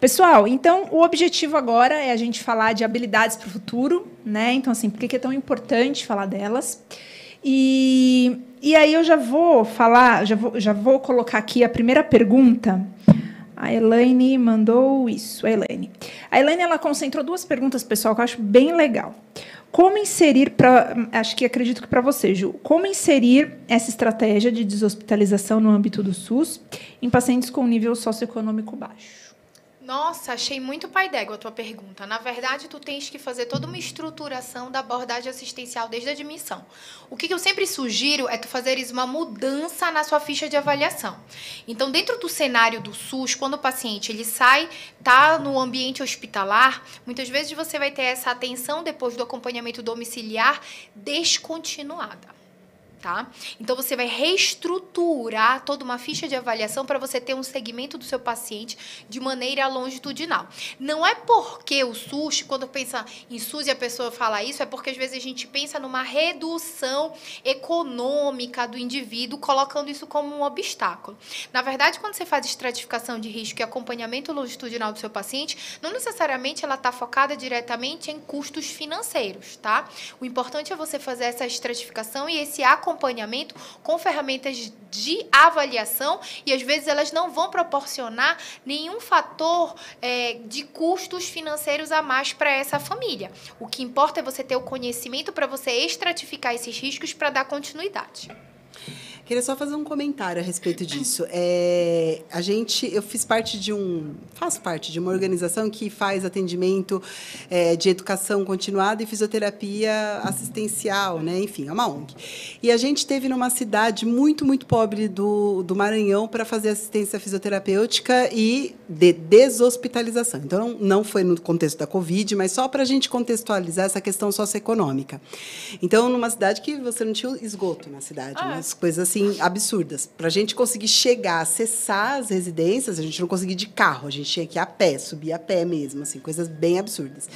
Pessoal, então o objetivo agora é a gente falar de habilidades para o futuro, né? Então, assim, por que é tão importante falar delas? E, e aí eu já vou falar, já vou, já vou colocar aqui a primeira pergunta. A Elaine mandou isso, a Elaine. A Elaine ela concentrou duas perguntas, pessoal, que eu acho bem legal. Como inserir para, acho que acredito que para você, Ju, como inserir essa estratégia de deshospitalização no âmbito do SUS em pacientes com nível socioeconômico baixo? Nossa, achei muito pai d'égua a tua pergunta. Na verdade, tu tens que fazer toda uma estruturação da abordagem assistencial desde a admissão. O que eu sempre sugiro é tu fazeres uma mudança na sua ficha de avaliação. Então, dentro do cenário do SUS, quando o paciente ele sai, tá no ambiente hospitalar, muitas vezes você vai ter essa atenção depois do acompanhamento domiciliar descontinuada tá? Então você vai reestruturar toda uma ficha de avaliação para você ter um segmento do seu paciente de maneira longitudinal. Não é porque o SUS, quando pensa em SUS e a pessoa fala isso, é porque às vezes a gente pensa numa redução econômica do indivíduo, colocando isso como um obstáculo. Na verdade, quando você faz estratificação de risco e acompanhamento longitudinal do seu paciente, não necessariamente ela está focada diretamente em custos financeiros, tá? O importante é você fazer essa estratificação e esse acompanhamento acompanhamento com ferramentas de avaliação e às vezes elas não vão proporcionar nenhum fator é, de custos financeiros a mais para essa família. O que importa é você ter o conhecimento para você estratificar esses riscos para dar continuidade. Queria só fazer um comentário a respeito disso. É, a gente, eu fiz parte de um, faço parte de uma organização que faz atendimento é, de educação continuada e fisioterapia assistencial, né? Enfim, é uma ONG. E a gente teve numa cidade muito, muito pobre do, do Maranhão para fazer assistência fisioterapêutica e de deshospitalização. Então, não foi no contexto da Covid, mas só para a gente contextualizar essa questão socioeconômica. Então, numa cidade que você não tinha esgoto na cidade, ah. umas coisas assim assim absurdas. Para a gente conseguir chegar, acessar as residências, a gente não conseguia de carro, a gente tinha que ir a pé, subir a pé mesmo, assim, coisas bem absurdas.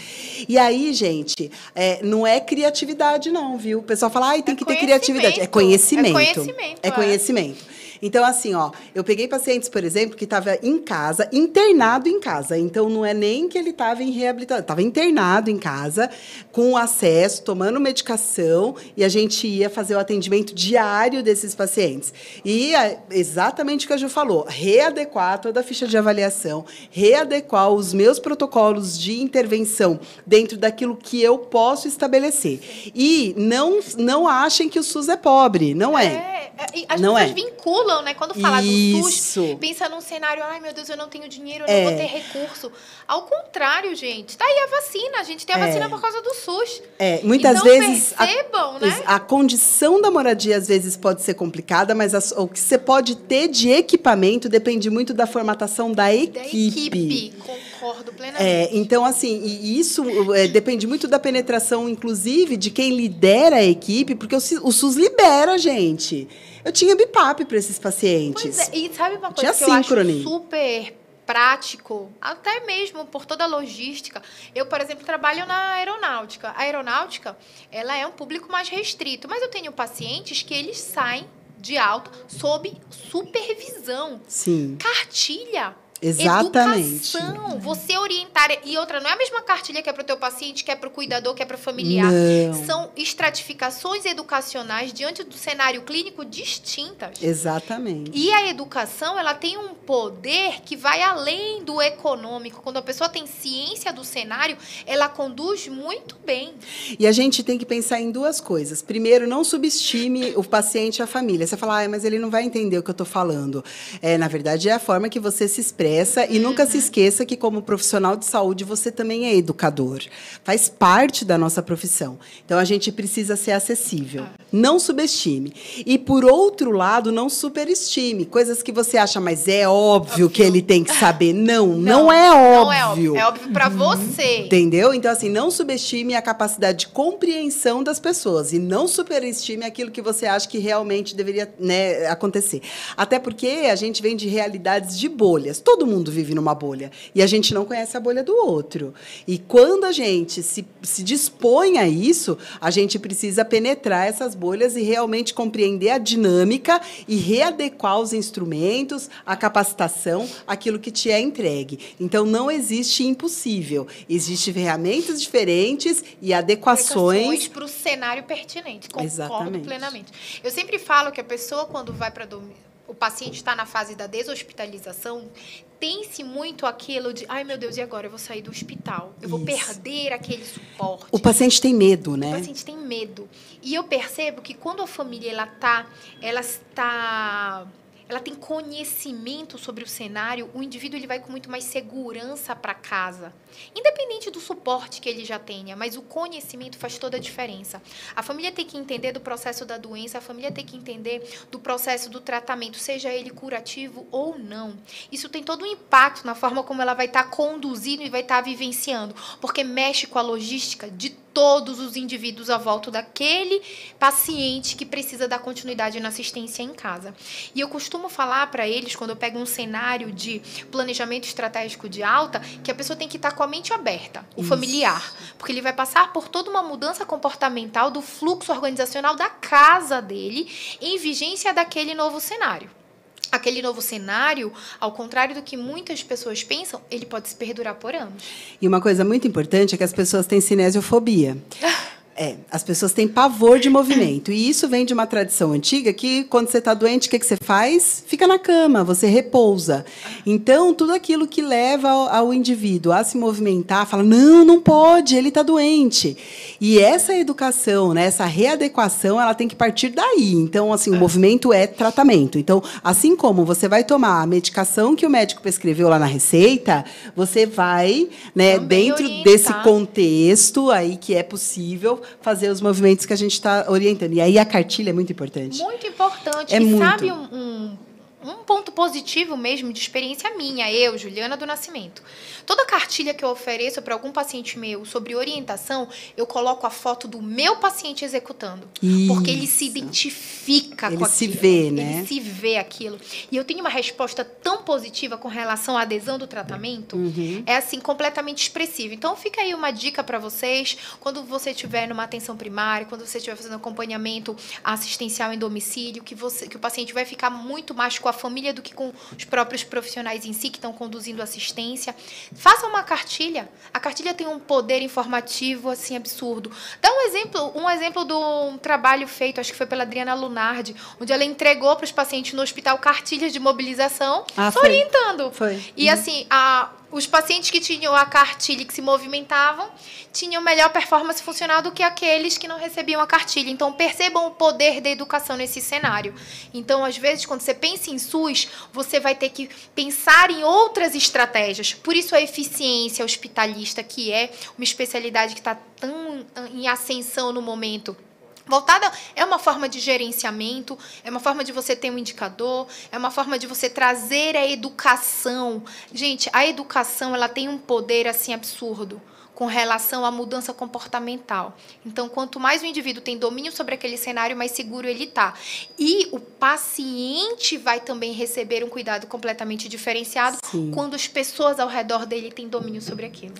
E aí, gente, é, não é criatividade não, viu? O pessoal fala, ai, tem é que ter criatividade. É conhecimento. É conhecimento. É, é conhecimento. Então, assim, ó, eu peguei pacientes, por exemplo, que estava em casa, internado em casa. Então, não é nem que ele estava em reabilitação, estava internado em casa, com acesso, tomando medicação, e a gente ia fazer o atendimento diário desses pacientes. E é exatamente o que a Ju falou: readequar toda a ficha de avaliação, readequar os meus protocolos de intervenção dentro daquilo que eu posso estabelecer. E não, não achem que o SUS é pobre, não é. é, é as não pessoas é. vinculam né? Quando fala do SUS, pensa num cenário, ai meu Deus, eu não tenho dinheiro, eu é. não vou ter recurso. Ao contrário, gente, tá aí a vacina. A gente tem a é. vacina por causa do SUS. É, muitas então, vezes. Percebam, a, né? a condição da moradia às vezes pode ser complicada, mas a, o que você pode ter de equipamento depende muito da formatação da equipe. Da equipe, concordo plenamente. É, então, assim, e isso é, depende muito da penetração, inclusive, de quem lidera a equipe, porque o, o SUS libera a gente. Eu tinha BIPAP para esses pacientes. Pois é, e sabe uma coisa tinha que síncrone. eu acho super prático, até mesmo por toda a logística. Eu, por exemplo, trabalho na aeronáutica. A aeronáutica, ela é um público mais restrito, mas eu tenho pacientes que eles saem de alta sob supervisão. Sim. Cartilha Exatamente. Educação, você orientar. E outra, não é a mesma cartilha que é para o teu paciente, que é para o cuidador, que é para o familiar. Não. São estratificações educacionais diante do cenário clínico distintas. Exatamente. E a educação, ela tem um poder que vai além do econômico. Quando a pessoa tem ciência do cenário, ela conduz muito bem. E a gente tem que pensar em duas coisas. Primeiro, não subestime o paciente e a família. Você fala, ah, mas ele não vai entender o que eu estou falando. É, na verdade, é a forma que você se expressa e uhum. nunca se esqueça que, como profissional de saúde, você também é educador. Faz parte da nossa profissão. Então, a gente precisa ser acessível. Ah. Não subestime. E, por outro lado, não superestime. Coisas que você acha, mas é óbvio, óbvio. que ele tem que saber. Não, não, não é óbvio. Não é óbvio. É óbvio para você. Entendeu? Então, assim, não subestime a capacidade de compreensão das pessoas. E não superestime aquilo que você acha que realmente deveria né, acontecer. Até porque a gente vem de realidades de bolhas. Todo todo mundo vive numa bolha. E a gente não conhece a bolha do outro. E quando a gente se, se dispõe a isso, a gente precisa penetrar essas, bolhas e realmente compreender a dinâmica e readequar os instrumentos, a capacitação, aquilo que te é entregue. Então, não existe impossível. Existem ferramentas diferentes e adequações. para o cenário pertinente. Concordo Exatamente. plenamente. Eu sempre falo que a pessoa, quando vai para o paciente está na fase da deshospitalização, tem-se muito aquilo de, ai meu Deus, e agora eu vou sair do hospital? Eu vou Isso. perder aquele suporte. O paciente tem medo, O né? paciente tem medo. E eu percebo que quando a família ela tá, ela está ela tem conhecimento sobre o cenário, o indivíduo ele vai com muito mais segurança para casa. Independente do suporte que ele já tenha, mas o conhecimento faz toda a diferença. A família tem que entender do processo da doença, a família tem que entender do processo do tratamento, seja ele curativo ou não. Isso tem todo um impacto na forma como ela vai estar conduzindo e vai estar vivenciando, porque mexe com a logística de todos os indivíduos à volta daquele paciente que precisa dar continuidade na assistência em casa. E eu costumo falar para eles, quando eu pego um cenário de planejamento estratégico de alta, que a pessoa tem que estar com a mente aberta, o Isso. familiar, porque ele vai passar por toda uma mudança comportamental do fluxo organizacional da casa dele em vigência daquele novo cenário. Aquele novo cenário, ao contrário do que muitas pessoas pensam, ele pode se perdurar por anos. E uma coisa muito importante é que as pessoas têm cinesiofobia. É, as pessoas têm pavor de movimento. E isso vem de uma tradição antiga que, quando você está doente, o que, que você faz? Fica na cama, você repousa. Então, tudo aquilo que leva ao, ao indivíduo a se movimentar, fala: não, não pode, ele está doente. E essa educação, né, essa readequação, ela tem que partir daí. Então, assim, o movimento é tratamento. Então, assim como você vai tomar a medicação que o médico prescreveu lá na receita, você vai, né, Também dentro orientar. desse contexto aí que é possível fazer os movimentos que a gente está orientando. E aí a cartilha é muito importante. Muito importante. É e muito. sabe um, um, um ponto positivo mesmo de experiência minha, eu, Juliana do Nascimento. Toda cartilha que eu ofereço para algum paciente meu sobre orientação, eu coloco a foto do meu paciente executando. Porque ele se Isso. identifica Ele com se aquilo. vê, né? Ele se vê aquilo. E eu tenho uma resposta tão positiva com relação à adesão do tratamento, Uhum. é assim, completamente expressiva. Então fica aí uma dica para vocês, quando você estiver numa atenção primária, quando você estiver fazendo acompanhamento assistencial em domicílio, que, você, que o paciente vai ficar muito mais com a família do que com os próprios profissionais em si que estão conduzindo assistência. Faça uma cartilha. A cartilha tem um poder informativo assim absurdo. Dá um exemplo, um exemplo de um trabalho feito, acho que foi pela Adriana Lunardi, onde ela entregou para os pacientes no hospital cartilhas de mobilização, Ah, só foi. orientando. Foi. E assim, a- os pacientes que tinham a cartilha que se movimentavam tinham melhor performance funcional do que aqueles que não recebiam a cartilha. Então, percebam o poder da educação nesse cenário. Então, às vezes, quando você pensa em SUS, você vai ter que pensar em outras estratégias. Por isso, a eficiência hospitalista, que é uma especialidade que está tão ah, em ascensão no momento. Voltada é uma forma de gerenciamento, é uma forma de você ter um indicador, é uma forma de você trazer a educação. Gente, a educação ela tem um poder assim absurdo com relação à mudança comportamental. Então, quanto mais o indivíduo tem domínio sobre aquele cenário, mais seguro ele está. E o paciente vai também receber um cuidado completamente diferenciado Sim. quando as pessoas ao redor dele têm domínio sobre aquilo.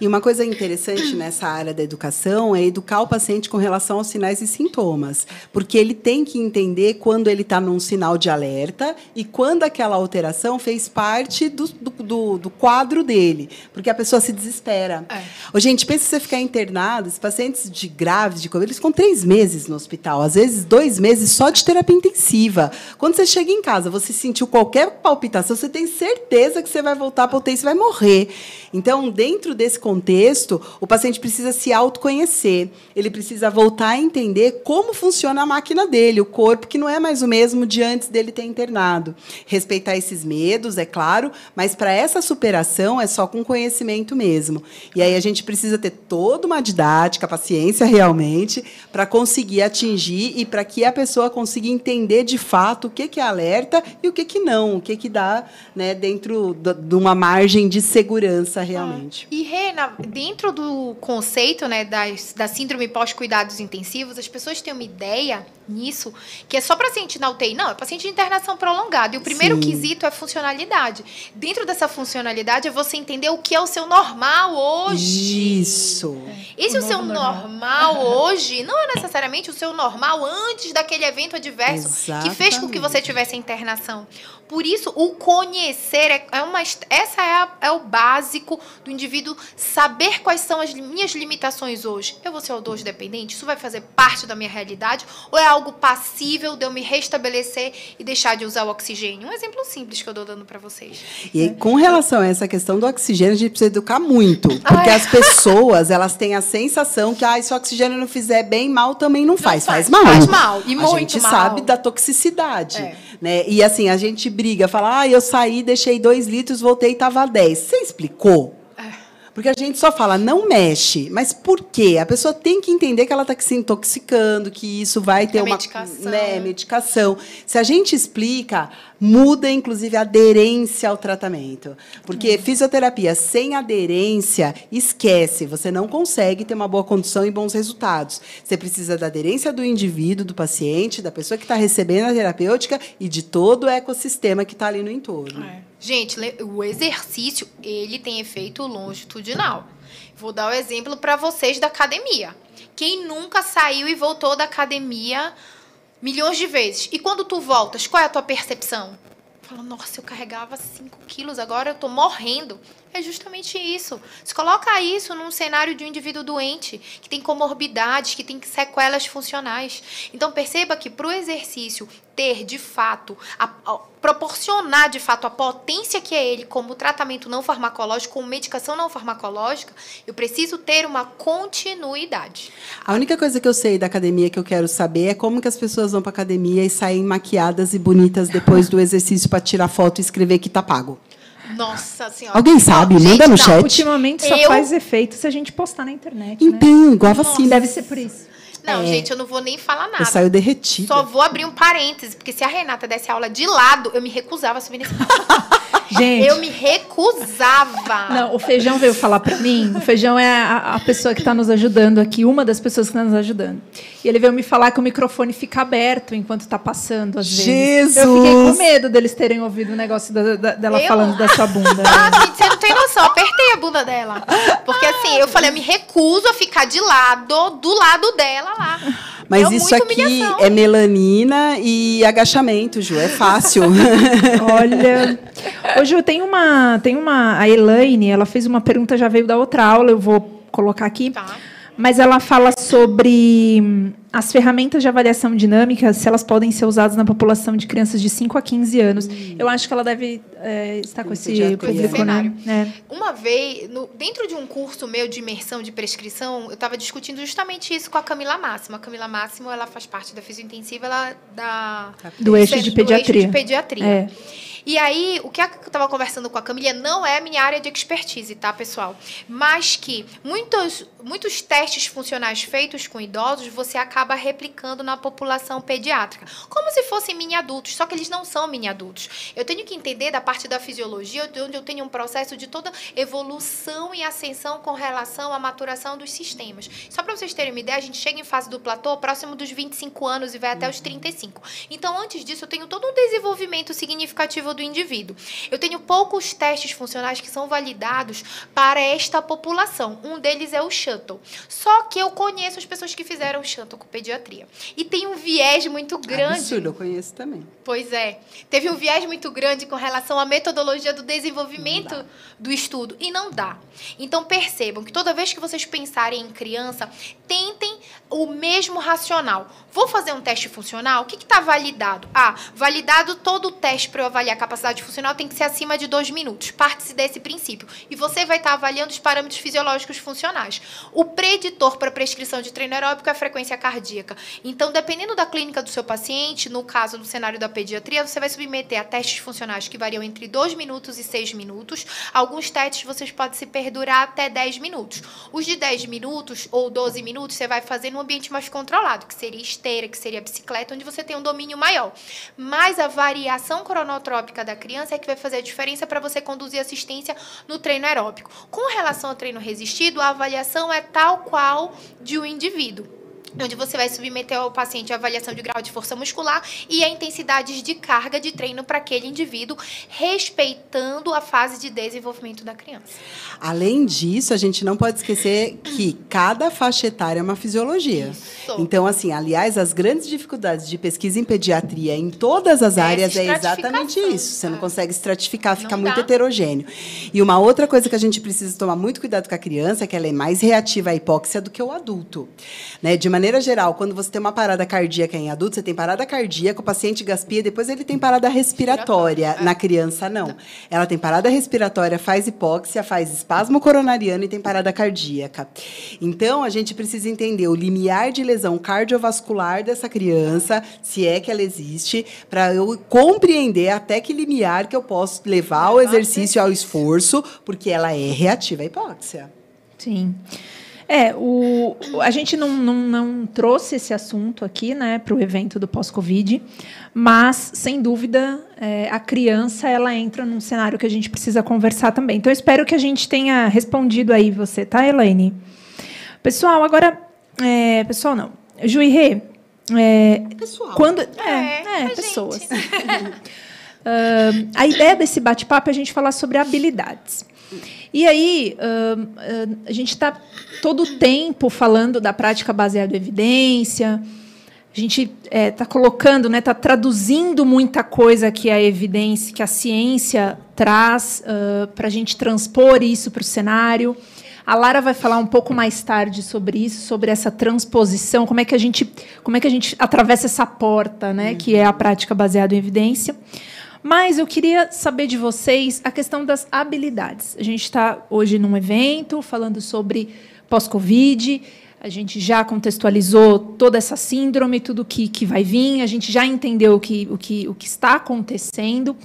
E uma coisa interessante nessa área da educação é educar o paciente com relação aos sinais e sintomas. Porque ele tem que entender quando ele está num sinal de alerta e quando aquela alteração fez parte do, do, do- do quadro dele. Porque a pessoa se desespera. É. Ô, gente, pensa você ficar internado, os pacientes de graves, de Covid, eles ficam três meses no hospital, às vezes dois meses só de terapia intensiva. Quando você chega em casa, você sentiu qualquer palpitação, você tem certeza que você vai voltar para o UTI você vai morrer. Então, dentro desse contexto, o paciente precisa se autoconhecer, ele precisa voltar a entender como funciona a máquina dele, o corpo, que não é mais o mesmo de antes dele ter internado. Respeitar esses medos, é claro, mas para essa superação é só com conhecimento mesmo. E aí a gente precisa ter toda uma didática, paciência realmente, para conseguir atingir e para que a pessoa consiga entender de fato o que, que é alerta e o que, que não, o que, que dá né, dentro de uma margem de segurança realmente. E, Rê, na- dentro do conceito né, das, da síndrome pós-cuidados intensivos, as pessoas têm uma ideia nisso que é só paciente na UTI. Não, é paciente de internação prolongada. E o primeiro Sim. quesito é funcionalidade. Dentro dessa funcionalidade é você entender o que é o seu normal hoje. Isso. Esse O o, seu novo normal. hoje não é necessariamente o seu normal antes daquele evento adverso que fez com que você Exatamente. tivesse a internação. Por isso, o conhecer é, é uma essa é, a- é o básico do indivíduo saber quais são as minhas limitações hoje. Eu vou ser odor dependente? Isso vai fazer parte da minha realidade ou é algo passível de eu me restabelecer e deixar de usar o oxigênio? Um exemplo simples que eu dou dando para vocês. E com relação a essa questão do oxigênio, a gente precisa educar muito. Porque Ai. as pessoas, elas têm a sensação que ah, se o oxigênio não fizer bem, mal também não faz. faz. Faz, mal. Faz mal, e a muito gente mal. sabe da toxicidade. É. Né? E assim, a gente briga, fala, ah, eu saí, deixei dois litros, voltei e estava 10. Você explicou? É. Porque a gente só fala, não mexe. Mas por quê? A pessoa tem que entender que ela está se intoxicando, que isso vai ter É uma medicação. né, medicação. Se a gente explica, muda inclusive a aderência ao tratamento. Porque fisioterapia sem aderência, esquece, você não consegue ter uma boa condição e bons resultados. Você precisa da aderência do indivíduo, do paciente, da pessoa que está recebendo a terapêutica e de todo o ecossistema que está ali no entorno. Gente, o exercício, ele tem efeito longitudinal. Vou dar o exemplo para vocês da academia. Quem nunca saiu e voltou da academia milhões de vezes? E quando tu voltas, qual é a tua percepção? Fala, nossa, eu carregava 5 quilos, agora eu tô morrendo. É justamente isso. Se coloca isso num cenário de um indivíduo doente, que tem comorbidades, que tem sequelas funcionais. Então perceba que para o exercício ter de fato, a- a- proporcionar de fato a potência que é ele como tratamento não farmacológico, como medicação não farmacológica, eu preciso ter uma continuidade. A única coisa que eu sei da academia que eu quero saber é como que as pessoas vão para academia e saem maquiadas e bonitas depois do exercício para tirar foto e escrever que tá pago. Nossa senhora. Alguém sabe? Não, Manda gente, no não. chat. Ultimamente só Eu- faz efeito se a gente postar na internet, né? Então, igual a vacina. Deve ser por isso. Não, É. gente, eu não vou nem falar nada. Eu saio derretida. Só vou abrir um parêntese, porque se a Renata desse aula de lado, eu me recusava a subir nesse Gente, Eu me recusava. não, o Feijão veio falar pra mim. O Feijão é a, a pessoa que está nos ajudando aqui, uma das pessoas que está nos ajudando. E ele veio me falar que o microfone fica aberto enquanto está passando, às vezes. Eu fiquei com Jesus! medo deles terem ouvido o negócio da- da- dela Eu? falando da sua bunda. Ah, gente, você não tem noção. Eu apertei a bunda dela. Porque assim, eu falei, eu me recuso a ficar de lado, do lado dela lá. Mas É isso aqui humilhação. é melanina e agachamento, Ju. É fácil. Olha, hoje eu tenho uma, tem uma, a Elaine, ela fez uma pergunta, já veio da outra aula, eu vou colocar aqui. Tá. Mas ela fala sobre hum, as ferramentas de avaliação dinâmica, se elas podem ser usadas na população de crianças de 5 a 15 anos. Eu acho que ela deve é, estar com Com esse público, né? É. Uma vez, no- dentro de um curso meu de imersão de prescrição, eu estava discutindo justamente isso com a Camila Máximo. A Camila Máximo, ela faz parte da fisiointensiva ela, da Do eixo de pediatria. eixo de pediatria. É. E aí, o que eu estava conversando com a Camila não é minha área de expertise, tá, pessoal? Mas que muitos, muitos testes funcionais feitos com idosos você acaba replicando na população pediátrica. Como se fossem mini-adultos, só que eles não são mini-adultos. Eu tenho que entender da parte da fisiologia, onde eu tenho um processo de toda evolução e ascensão com relação à maturação dos sistemas. Só para vocês terem uma ideia, a gente chega em fase do platô próximo dos 25 anos e vai até os 35. Então, antes disso, eu tenho todo um desenvolvimento significativo do indivíduo. Eu tenho poucos testes funcionais que são validados para esta população. Um deles é o shuttle. Só que eu conheço as pessoas que fizeram o shuttle com pediatria. E tem um viés muito grande. Absurdo, eu conheço também. Pois é. Teve um viés muito grande com relação à metodologia do desenvolvimento do estudo. E não dá. Então percebam que toda vez que vocês pensarem em criança, tentem o mesmo racional. Vou fazer um teste funcional? O que está validado? Ah, validado todo o teste para eu avaliar a capacidade funcional tem que ser acima de dois minutos. Parte-se desse princípio. E você vai estar avaliando os parâmetros fisiológicos funcionais. O preditor para prescrição de treino aeróbico é a frequência cardíaca. Então, dependendo da clínica do seu paciente, no caso do cenário da pediatria, você vai submeter a testes funcionais que variam entre 2 minutos e 6 minutos. Alguns testes vocês podem se perdurar até 10 minutos. Os de 10 minutos ou 12 minutos você vai fazer num ambiente mais controlado, que seria esteira, que seria bicicleta, onde você tem um domínio maior. Mas a variação cronotrópica da criança é que vai fazer a diferença para você conduzir assistência no treino aeróbico. Com relação ao treino resistido, a avaliação é tal qual de um indivíduo. Onde você vai submeter ao paciente a avaliação de grau de força muscular e a intensidades de carga de treino para aquele indivíduo, respeitando a fase de desenvolvimento da criança. Além disso, a gente não pode esquecer que cada faixa etária é uma fisiologia. Isso. Então, assim, aliás, as grandes dificuldades de pesquisa em pediatria em todas as áreas é exatamente isso. Você não consegue estratificar, fica Não muito dá. heterogêneo. E uma outra coisa que a gente precisa tomar muito cuidado com a criança é que ela é mais reativa à hipóxia do que o adulto. Né? De maneira geral, quando você tem uma parada cardíaca em adulto, você tem parada cardíaca, o paciente gaspia, depois ele tem parada respiratória. Respiratória, é. Na criança, não. Ela tem parada respiratória, faz hipóxia, faz espasmo coronariano e tem parada cardíaca. Então, a gente precisa entender o limiar de lesão cardiovascular dessa criança, se é que ela existe, para eu compreender até que limiar que eu posso levar ao Levar ao exercício, ao esforço, porque ela é reativa à hipóxia. Sim. É, o, a gente não, não, não trouxe esse assunto aqui, né, para o evento do pós-Covid, mas, sem dúvida, é, a criança, ela entra num cenário que a gente precisa conversar também. Então, eu espero que a gente tenha respondido aí você, tá, Elaine? Pessoal, agora... é, pessoal, não. Juirê, é, Pessoal. quando... É, É, é, pessoas. Ahn, a ideia desse bate-papo é a gente falar sobre habilidades. E aí, a gente está todo o tempo falando da prática baseada em evidência. A gente está colocando, está traduzindo muita coisa que a evidência, que a ciência traz para a gente transpor isso para o cenário. A Lara vai falar um pouco mais tarde sobre isso, sobre essa transposição, como é que a gente, como é que a gente atravessa essa porta, né, que é a prática baseada em evidência. Mas eu queria saber de vocês a questão das habilidades. A gente está hoje num evento falando sobre pós-Covid. A gente já contextualizou toda essa síndrome, tudo que, que vai vir. A gente já entendeu o que, o, que, o que está acontecendo.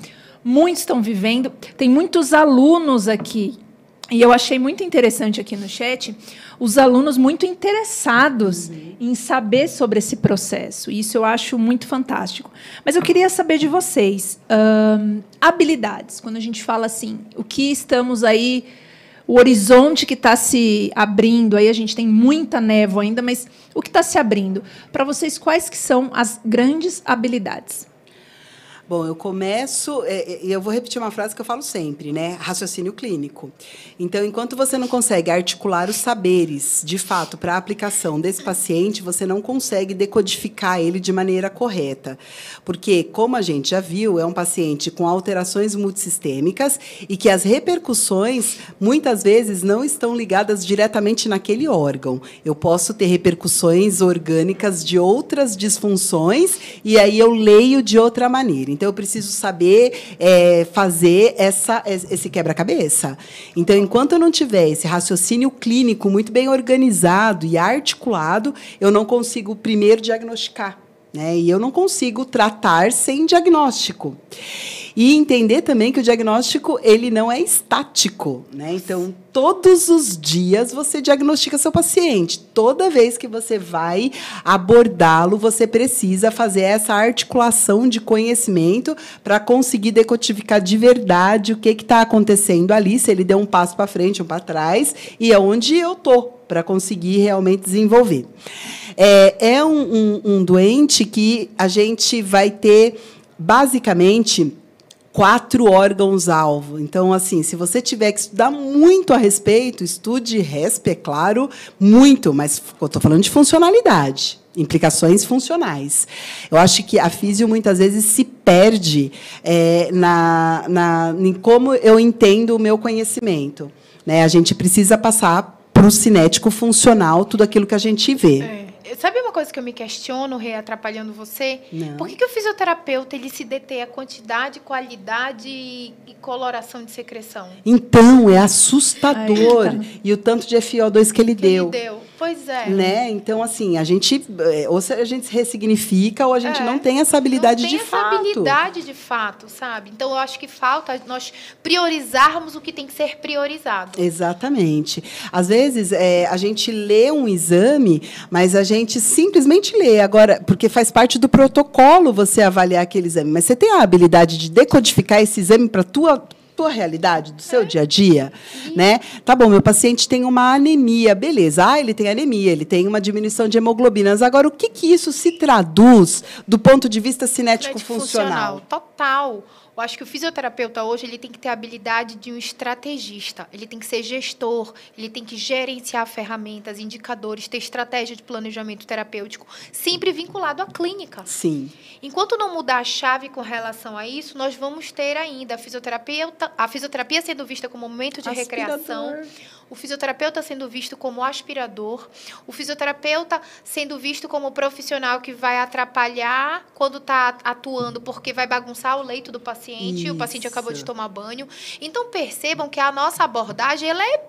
Muitos estão vivendo. Tem muitos alunos aqui e eu achei muito interessante aqui no chat os alunos muito interessados em saber sobre esse processo. Isso eu acho muito fantástico. Mas eu queria saber de vocês habilidades. Quando a gente fala assim, o que estamos aí, o horizonte que está se abrindo. Aí a gente tem muita névoa ainda, mas o que está se abrindo? Para vocês, quais que são as grandes habilidades? Bom, eu começo, é, e eu vou repetir uma frase que eu falo sempre, né? Raciocínio clínico. Então, enquanto você não consegue articular os saberes, de fato, para a aplicação desse paciente, você não consegue decodificar ele de maneira correta. Porque, como a gente já viu, é um paciente com alterações multissistêmicas e que as repercussões, muitas vezes, não estão ligadas diretamente naquele órgão. Eu posso ter repercussões orgânicas de outras disfunções e aí eu leio de outra maneira. Então, eu preciso saber é, fazer essa, esse quebra-cabeça. Então, enquanto eu não tiver esse raciocínio clínico muito bem organizado e articulado, eu não consigo primeiro diagnosticar. Né? E eu não consigo tratar sem diagnóstico. E entender também que o diagnóstico ele não é estático, né? Então, todos os dias você diagnostica seu paciente. Toda vez que você vai abordá-lo, você precisa fazer essa articulação de conhecimento para conseguir decodificar de verdade o que está acontecendo ali, se ele deu um passo para frente ou para trás, e aonde eu estou para conseguir realmente desenvolver. É, é um, um, um doente que a gente vai ter, basicamente, quatro órgãos-alvo. Então, assim, se você tiver que estudar muito a respeito, estude RESP, é claro, muito, mas eu estou falando de funcionalidade, implicações funcionais. Eu acho que a físio, muitas vezes, se perde é, na, na, em como eu entendo o meu conhecimento. Né? A gente precisa passar para o cinético funcional tudo aquilo que a gente vê. É. Sabe uma coisa que eu me questiono, Rê, atrapalhando você? Não. Por que, que o fisioterapeuta ele se detém a quantidade, qualidade e coloração de secreção? Então, é assustador. Ai, tá. E o tanto de FiO2 que ele Que deu. ele deu. Pois é. Né? Então, assim, a gente é, ou a gente se ressignifica ou a gente É. não tem essa habilidade não tem de essa fato. habilidade de fato, sabe? Então eu acho que falta nós priorizarmos o que tem que ser priorizado. Exatamente. Às vezes é, a gente lê um exame, mas a gente simplesmente lê. Agora, porque faz parte do protocolo você avaliar aquele exame, mas você tem a habilidade de decodificar esse exame para tua tua realidade, do seu dia a dia, né? Tá bom, meu paciente tem uma anemia, beleza. Ah, ele tem anemia, ele tem uma diminuição de hemoglobinas. Agora, o que, que isso se traduz do ponto de vista cinético funcional? Total. Eu acho que o fisioterapeuta hoje ele tem que ter a habilidade de um estrategista. Ele tem que ser gestor, ele tem que gerenciar ferramentas, indicadores, ter estratégia de planejamento terapêutico, sempre vinculado à clínica. Sim. Enquanto não mudar a chave com relação a isso, nós vamos ter ainda a fisioterapeuta, a fisioterapia sendo vista como momento de Aspirador. recreação, o fisioterapeuta sendo visto como aspirador, o fisioterapeuta sendo visto como profissional que vai atrapalhar quando está atuando porque vai bagunçar o leito do paciente e o paciente acabou de Isso. tomar banho. Então percebam que a nossa abordagem ela é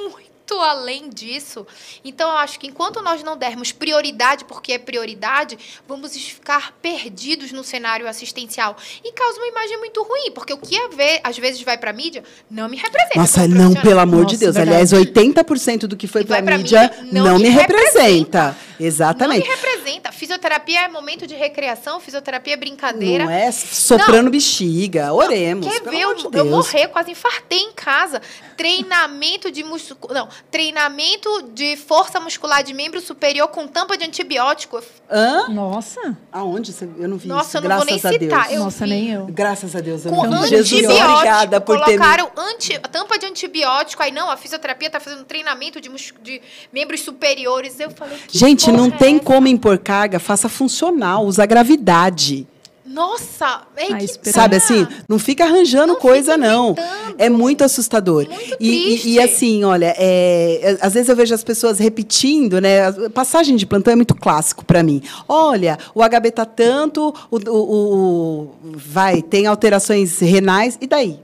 muito além disso. Então eu acho que enquanto nós não dermos prioridade porque é prioridade, vamos ficar perdidos no cenário assistencial e causa uma imagem muito ruim, porque o que a ve- às vezes vai para mídia não me representa. Nossa, não, pelo amor de Nossa, Deus. verdade. Aliás, 80% do que foi para pra mídia mídia, não, não me me representa. Exatamente. Não me representa. Fisioterapia é momento de recreação, fisioterapia é brincadeira. Não é soprando bexiga. Oremos. Quer pelo ver amor eu, de eu morrer, quase infartei em casa. Treinamento de muscu... não, treinamento de força muscular de membro superior com tampa de antibiótico. Hã? Nossa. Aonde? Você- Eu não vi Nossa, isso. eu não vou Graças nem a citar. Deus. Eu Nossa, vi. nem eu. Graças a Deus. Eu Com não. Jesus, antibiótico, obrigada por ter colocaram anti, tampa de antibiótico. Aí não, a fisioterapia está fazendo treinamento de, mus- de membros superiores. Eu falei, que Gente, não é tem essa? como impor carga, faça funcional, usa gravidade. Nossa, é Ah, que Sabe assim? Não fica arranjando Não coisa, fica não. É muito assustador. Muito e, e- e, assim, olha, é, às vezes eu vejo as pessoas repetindo, né? A passagem de plantão é muito clássico para mim. Olha, o HB tá tanto, o, o- o- vai, tem alterações renais, e daí?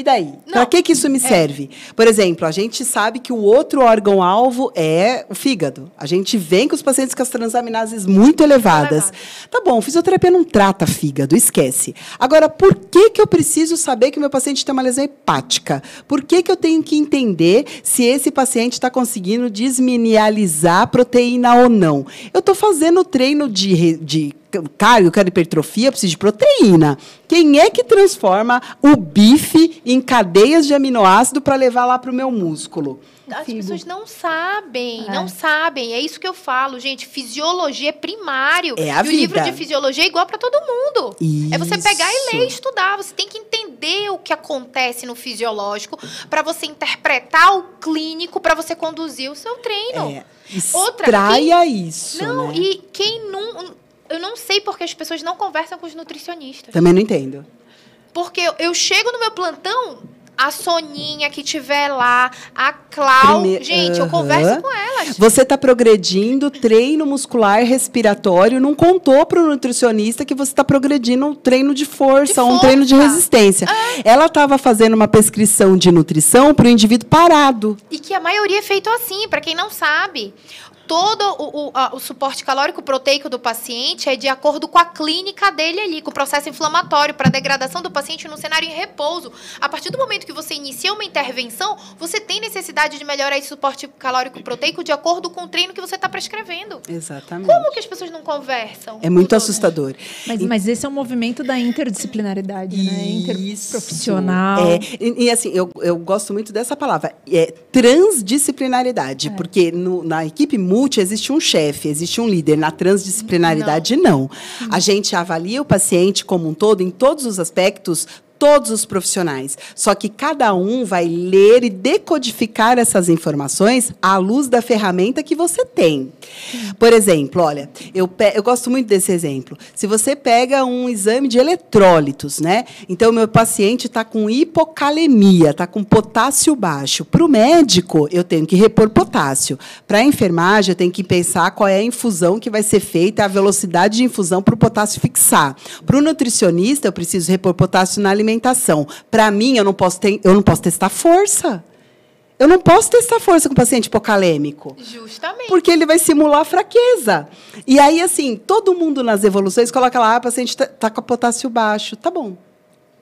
E daí? Para que, que isso me serve? Por exemplo, a gente sabe que o outro órgão-alvo é o fígado. A gente vem com os pacientes com as transaminases muito elevadas. Tá bom, fisioterapia não trata fígado, esquece. Agora, por que, que eu preciso saber que o meu paciente tem uma lesão hepática? Por que, que eu tenho que entender se esse paciente está conseguindo desmineralizar a proteína ou não? Eu estou fazendo treino de, de cardio, eu quero hipertrofia, eu preciso de proteína. Quem é que transforma o bife em cadeias de aminoácido para levar lá para o meu músculo? As Figo. pessoas não sabem, É. não sabem. É isso que eu falo, gente. Fisiologia é primário. É a e o livro vida. de fisiologia é igual para todo mundo. É você pegar e ler, Isso. estudar. Você tem que entender o que acontece no fisiológico para você interpretar o clínico, para você conduzir o seu treino. É, Outra, extraia isso. não, né? e quem não. Eu não sei porque as pessoas não conversam com os nutricionistas. Também não entendo. Porque eu, eu chego no meu plantão, a Soninha que tiver lá, a Clau. Gente, eu Aham. converso com elas. Você está progredindo treino muscular respiratório, não contou para o nutricionista que você está progredindo um treino de força, De um treino de força. Resistência. Ela estava fazendo uma prescrição de nutrição para o indivíduo parado. E que a maioria é feito assim, para quem não sabe. Todo o, o- a- o suporte calórico proteico do paciente é de acordo com a clínica dele ali, com o processo inflamatório, para degradação do paciente no cenário em repouso. A partir do momento que você inicia uma intervenção, você tem necessidade de melhorar esse suporte calórico proteico de acordo com o treino que você está prescrevendo. Exatamente. Como que as pessoas não conversam? É muito assustador. Mas, mas esse é um movimento da interdisciplinaridade, né? Interprofissional. É, e, e, assim, eu, eu gosto muito dessa palavra, é transdisciplinaridade, É. porque no- na equipe multi existe um chefe, existe um líder. Na transdisciplinaridade, não. A gente avalia o paciente como um todo, em todos os aspectos, todos os profissionais. Só que cada um vai ler e decodificar essas informações à luz da ferramenta que você tem. Por exemplo, olha, eu, eu gosto muito desse exemplo. Se você pega um exame de eletrólitos, né? Então, meu paciente está com hipocalemia, está com potássio baixo. Para o médico, eu tenho que repor potássio. Para a enfermagem, eu tenho que pensar qual é a infusão que vai ser feita, a velocidade de infusão para o potássio fixar. Para o nutricionista, eu preciso repor potássio na alimentação. Para mim, eu não posso, ter, eu não posso testar força. Eu não posso testar força com paciente hipocalêmico. Justamente. Porque ele vai simular fraqueza. E aí, assim, todo mundo nas evoluções coloca lá, ah, o paciente está com potássio baixo. Tá bom.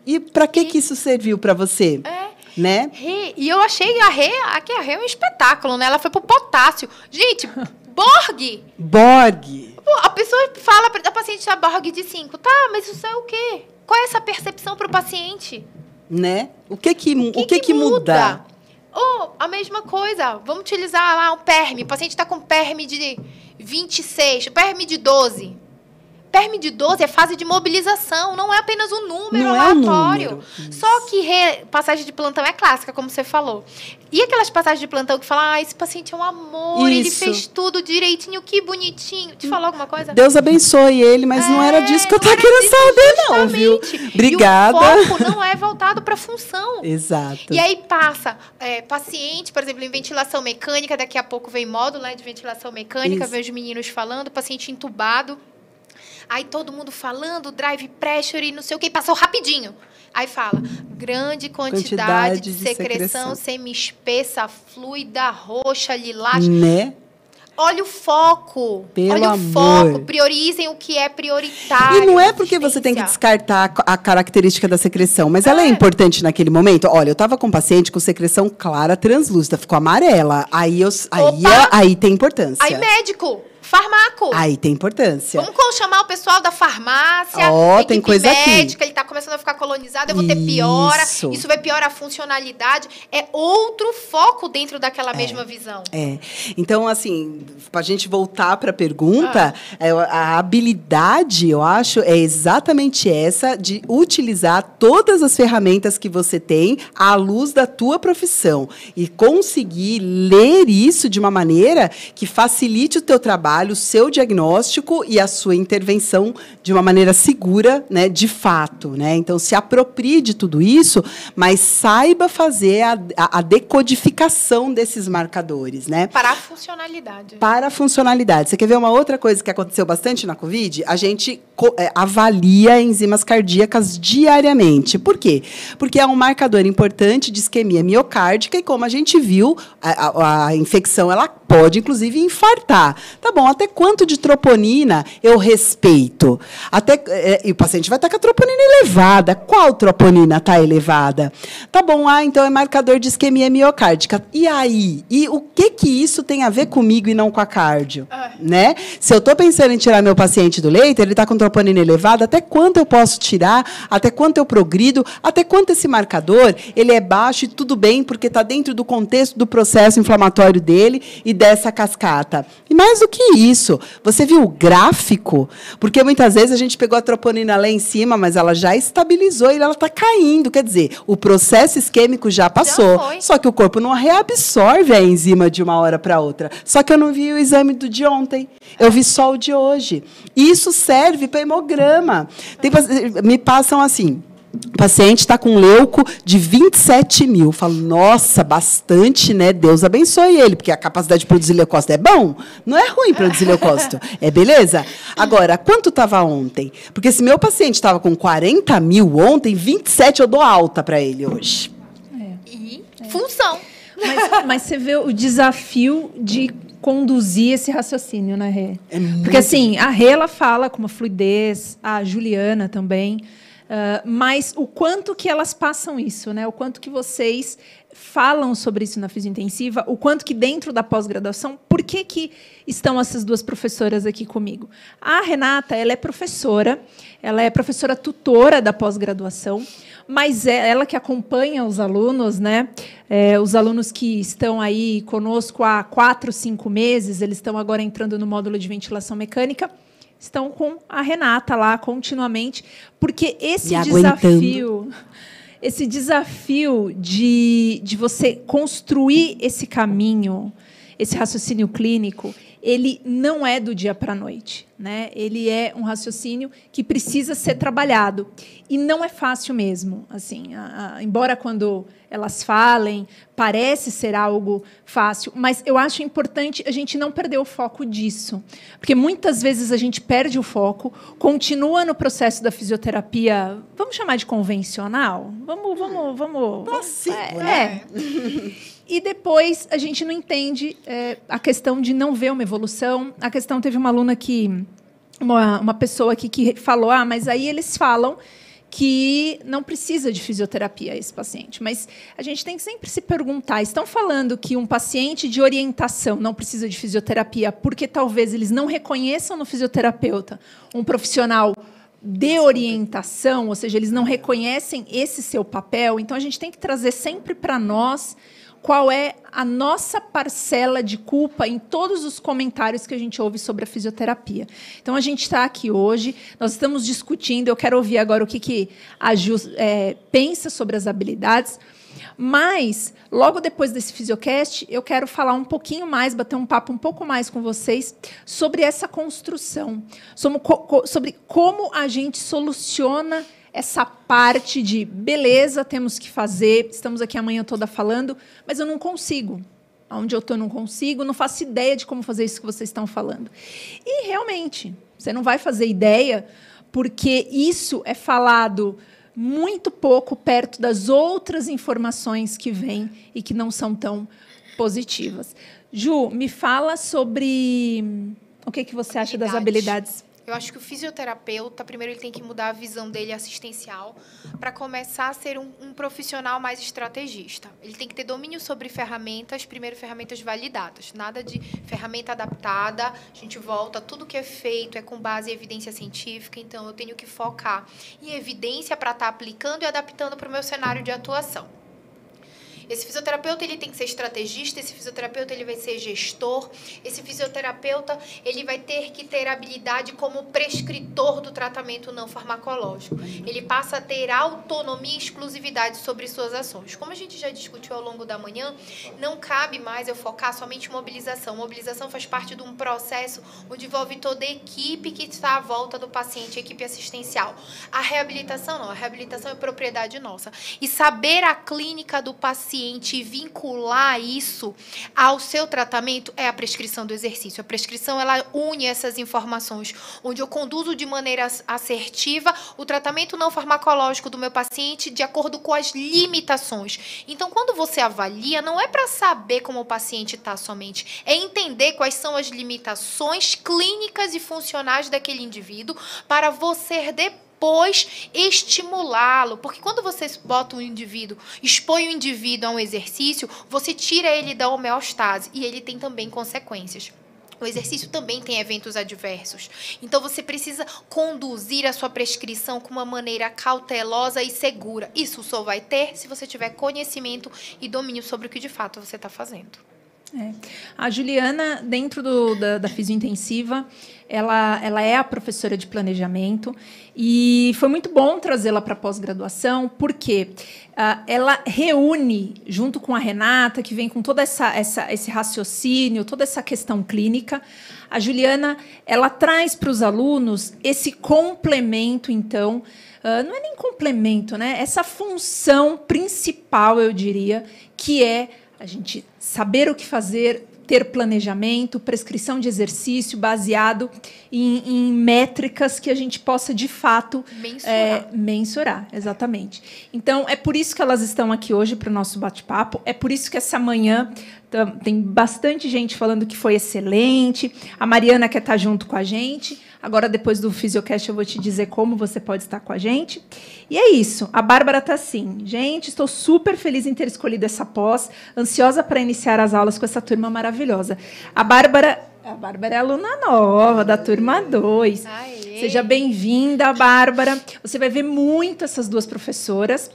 E para que, que isso serviu para você? É. Né? E eu achei a Rê, aqui a Rê é um espetáculo, né? Ela foi pro potássio. Gente, Borg! Borg. A pessoa fala a paciente a Borg de 5. Tá, mas isso é o quê? Qual é essa percepção pro paciente? Né? O que que, o que, que, que, que muda? Ou a mesma coisa, vamos utilizar lá um PERM. O paciente está com PERM de 26, PERM de 12. PERM de 12 é fase de mobilização, não é apenas um número Não é um aleatório. número. Só que re- passagem de plantão é clássica, como você falou. E aquelas passagens de plantão que falam, ah, esse paciente é um amor, ele Isso. fez tudo direitinho, que bonitinho. Te falou alguma coisa? Deus abençoe ele, mas não era disso que eu É, não tava era querendo saber, não, viu? Obrigada. E o foco não é voltado para função. Exato. E aí passa é, paciente, por exemplo, em ventilação mecânica, daqui a pouco vem módulo né, de ventilação mecânica, Isso. vem os meninos falando, paciente entubado. Aí todo mundo falando, drive pressure e não sei o que, passou rapidinho. Aí fala, grande quantidade, Quantidade de de secreção, secreção. semi-espessa, fluida, roxa, lilás. Né? Olha o foco. Pelo olha o amor. foco. Priorizem o que é prioritário. E não é porque você tem que descartar a característica da secreção, mas ela é É. importante naquele momento. Olha, eu tava com um paciente com secreção clara, translúcida, ficou amarela. Aí, eu, aí, é- aí tem importância. Aí médico, farmaco. Aí tem importância. Vamos chamar o pessoal da farmácia, equipe tem coisa aqui. médica, ele está começando a ficar colonizado, eu vou ter piora, Isso. isso vai piorar a funcionalidade. É outro foco dentro daquela mesma visão. É. Então, assim, para a gente voltar para a pergunta, Ah. é, a habilidade, eu acho, é exatamente essa de utilizar todas as ferramentas que você tem à luz da tua profissão e conseguir ler isso de uma maneira que facilite o teu trabalho, o seu diagnóstico e a sua intervenção de uma maneira segura, né, de fato, né? Então, se aproprie de tudo isso, mas saiba fazer a, a- a decodificação desses marcadores, né? Para a funcionalidade. Para a funcionalidade. Você quer ver uma outra coisa que aconteceu bastante na Covid? A gente é, avalia enzimas cardíacas diariamente. Por quê? Porque é um marcador importante de isquemia miocárdica e, como a gente viu, a, a- a infecção ela pode, inclusive, infartar. Tá bom, até quanto de troponina eu respeito? Até, é, e o paciente vai estar com a troponina elevada. Qual troponina está elevada? Tá bom, ah, então é marcador de isquemia miocárdica. E aí? E o que que isso tem a ver comigo e não com a cardio? É. Né? Se eu estou pensando em tirar meu paciente do leito, ele está com troponina elevada, até quanto eu posso tirar? Até quanto eu progrido? Até quanto esse marcador ele é baixo e tudo bem, porque está dentro do contexto do processo inflamatório dele e dessa cascata. E mais do que isso, você viu o gráfico? Porque muitas vezes a gente pegou a troponina lá em cima, mas ela já estabilizou e ela está caindo. Quer dizer, o processo isquêmico já passou. foi. Só que o corpo não reabsorve a enzima de uma hora para outra. Só que eu não vi o exame do de ontem. Eu vi só o de hoje. Isso serve para hemograma. Tem me passam assim. O paciente está com leuco de 27 mil. Eu Falo, nossa, bastante, né? Deus abençoe ele, porque a capacidade de produzir leucócito é bom. Não é ruim produzir leucócito. É beleza? Agora, quanto estava ontem? Porque se meu paciente estava com 40 mil ontem, 27 eu dou alta para ele hoje. E função. Mas, mas você vê o desafio de conduzir esse raciocínio, né, Rê? É Porque assim, a Rê ela fala com uma fluidez, a Juliana também, ah, mas o quanto que elas passam isso, né? O quanto que vocês falam sobre isso na fisiointensiva, o quanto que dentro da pós-graduação, por que, que estão essas duas professoras aqui comigo? A Renata, ela é professora, ela é professora tutora da pós-graduação, mas é ela que acompanha os alunos, né? É, os alunos que estão aí conosco há quatro, cinco meses, eles estão agora entrando no módulo de ventilação mecânica, estão com a Renata lá continuamente, porque esse aguentando. desafio, esse desafio de, de você construir esse caminho, esse raciocínio clínico, ele não é do dia para a noite. Né? Ele é um raciocínio que precisa ser trabalhado. E não é fácil mesmo. assim a- a- Embora quando elas falem, parece ser algo fácil, mas eu acho importante a gente não perder o foco disso. Porque muitas vezes a gente perde o foco, continua no processo da fisioterapia, vamos chamar de convencional? Vamos, vamos, vamos. Clássico, é, né? é. E depois a gente não entende é, a questão de não ver uma evolução. A questão teve uma aluna que uma, uma pessoa aqui que falou: ah, mas aí eles falam que não precisa de fisioterapia esse paciente. Mas a gente tem que sempre se perguntar: estão falando que um paciente de orientação não precisa de fisioterapia porque talvez eles não reconheçam no fisioterapeuta um profissional de orientação, ou seja, eles não reconhecem esse seu papel, então a gente tem que trazer sempre para nós qual é a nossa parcela de culpa em todos os comentários que a gente ouve sobre a fisioterapia. Então, a gente está aqui hoje, nós estamos discutindo, eu quero ouvir agora o que, que a Ju é, pensa sobre as habilidades, mas, logo depois desse Fisiocast, eu quero falar um pouquinho mais, bater um papo um pouco mais com vocês sobre essa construção, sobre como a gente soluciona essa parte de beleza, temos que fazer, estamos aqui amanhã toda falando, mas eu não consigo. Onde eu estou, não consigo, não faço ideia de como fazer isso que vocês estão falando. E realmente, você não vai fazer ideia, porque isso é falado muito pouco perto das outras informações que vêm e que não são tão positivas. Ju, me fala sobre o que, que você acha das habilidades eu acho que o fisioterapeuta, primeiro, ele tem que mudar a visão dele assistencial para começar a ser um, um, profissional mais estrategista. Ele tem que ter domínio sobre ferramentas, primeiro, ferramentas validadas. Nada de ferramenta adaptada. A gente volta, tudo que é feito é com base em evidência científica, então eu tenho que focar em evidência para estar tá aplicando e adaptando para o meu cenário de atuação. Esse fisioterapeuta ele tem que ser estrategista, esse fisioterapeuta ele vai ser gestor, esse fisioterapeuta ele vai ter que ter habilidade como prescritor do tratamento não farmacológico. Ele passa a ter autonomia e exclusividade sobre suas ações. Como a gente já discutiu ao longo da manhã, não cabe mais eu focar somente em mobilização. Mobilização faz parte de um processo onde envolve toda a equipe que está à volta do paciente, a equipe assistencial. A reabilitação não, a reabilitação é propriedade nossa. E saber a clínica do paciente paciente e vincular isso ao seu tratamento é a prescrição do exercício. A prescrição ela une essas informações, onde eu conduzo de maneira assertiva o tratamento não farmacológico do meu paciente de acordo com as limitações. Então, quando você avalia, não é para saber como o paciente está somente, é entender quais são as limitações clínicas e funcionais daquele indivíduo para você depois depois estimulá-lo. Porque quando você bota um indivíduo, expõe o indivíduo a um exercício, você tira ele da homeostase e ele tem também consequências. O exercício também tem eventos adversos. Então você precisa conduzir a sua prescrição com uma maneira cautelosa e segura. Isso só vai ter se você tiver conhecimento e domínio sobre o que de fato você está fazendo. É. A Juliana, dentro do, da, da fisiointensiva, ela, ela é a professora de planejamento e foi muito bom trazê-la para pós-graduação, porque uh, ela reúne, junto com a Renata, que vem com todo essa, essa, esse raciocínio, toda essa questão clínica, a Juliana ela traz para os alunos esse complemento, então, uh, não é nem complemento, né? Essa função principal, eu diria, que é a gente saber o que fazer, ter planejamento, prescrição de exercício baseado em, em métricas que a gente possa de fato mensurar. É, mensurar, exatamente. Então é por isso que elas estão aqui hoje para o nosso bate-papo. É por isso que essa manhã tem bastante gente falando que foi excelente. A Mariana quer estar junto com a gente. Agora, depois do Fisiocast, eu vou te dizer como você pode estar com a gente. E é isso. A Bárbara está assim. Gente, estou super feliz em ter escolhido essa pós, ansiosa para iniciar as aulas com essa turma maravilhosa. A Bárbara. A Bárbara é aluna nova da turma 2. Seja bem-vinda, Bárbara. Você vai ver muito essas duas professoras.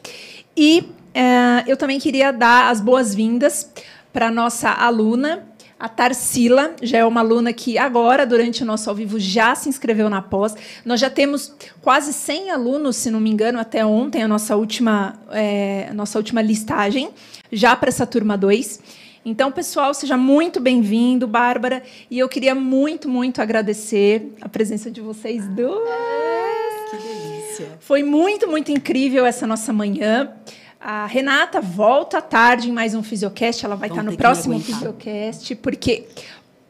E uh, eu também queria dar as boas-vindas para nossa aluna, a Tarsila já é uma aluna que agora, durante o nosso ao vivo, já se inscreveu na pós. Nós já temos quase 100 alunos, se não me engano, até ontem, a nossa última, é, a nossa última listagem, já para essa turma 2. Então, pessoal, seja muito bem-vindo, Bárbara. E eu queria muito, muito agradecer a presença de vocês duas. Que delícia. Foi muito, muito incrível essa nossa manhã. A Renata volta à tarde em mais um Fisiocast. Ela vai Vão estar no próximo Fisiocast, porque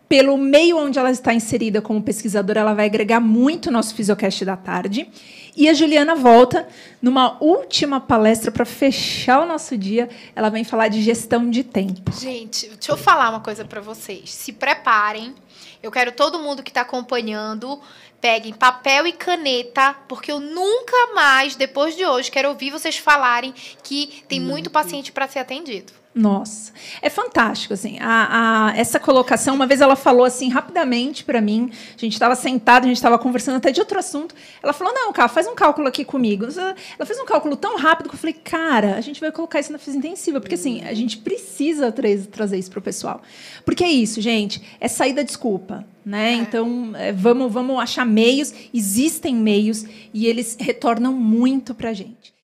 pelo meio onde ela está inserida como pesquisadora, ela vai agregar muito no nosso Fisiocast da tarde. E a Juliana volta numa última palestra para fechar o nosso dia. Ela vem falar de gestão de tempo. Gente, deixa eu falar uma coisa para vocês. Se preparem. Eu quero todo mundo que está acompanhando peguem papel e caneta, porque eu nunca mais, depois de hoje, quero ouvir vocês falarem que tem muito paciente para ser atendido. Nossa, é fantástico, assim, a, a, essa colocação, uma vez ela falou assim, rapidamente para mim, a gente estava sentado, a gente estava conversando até de outro assunto, ela falou, não, cara, faz um cálculo aqui comigo, ela fez um cálculo tão rápido que eu falei, cara, a gente vai colocar isso na física intensiva, porque assim, a gente precisa trazer, trazer isso para o pessoal, porque é isso, gente, é sair da desculpa, né, é. então é, vamos, vamos achar meios, existem meios, e eles retornam muito para a gente.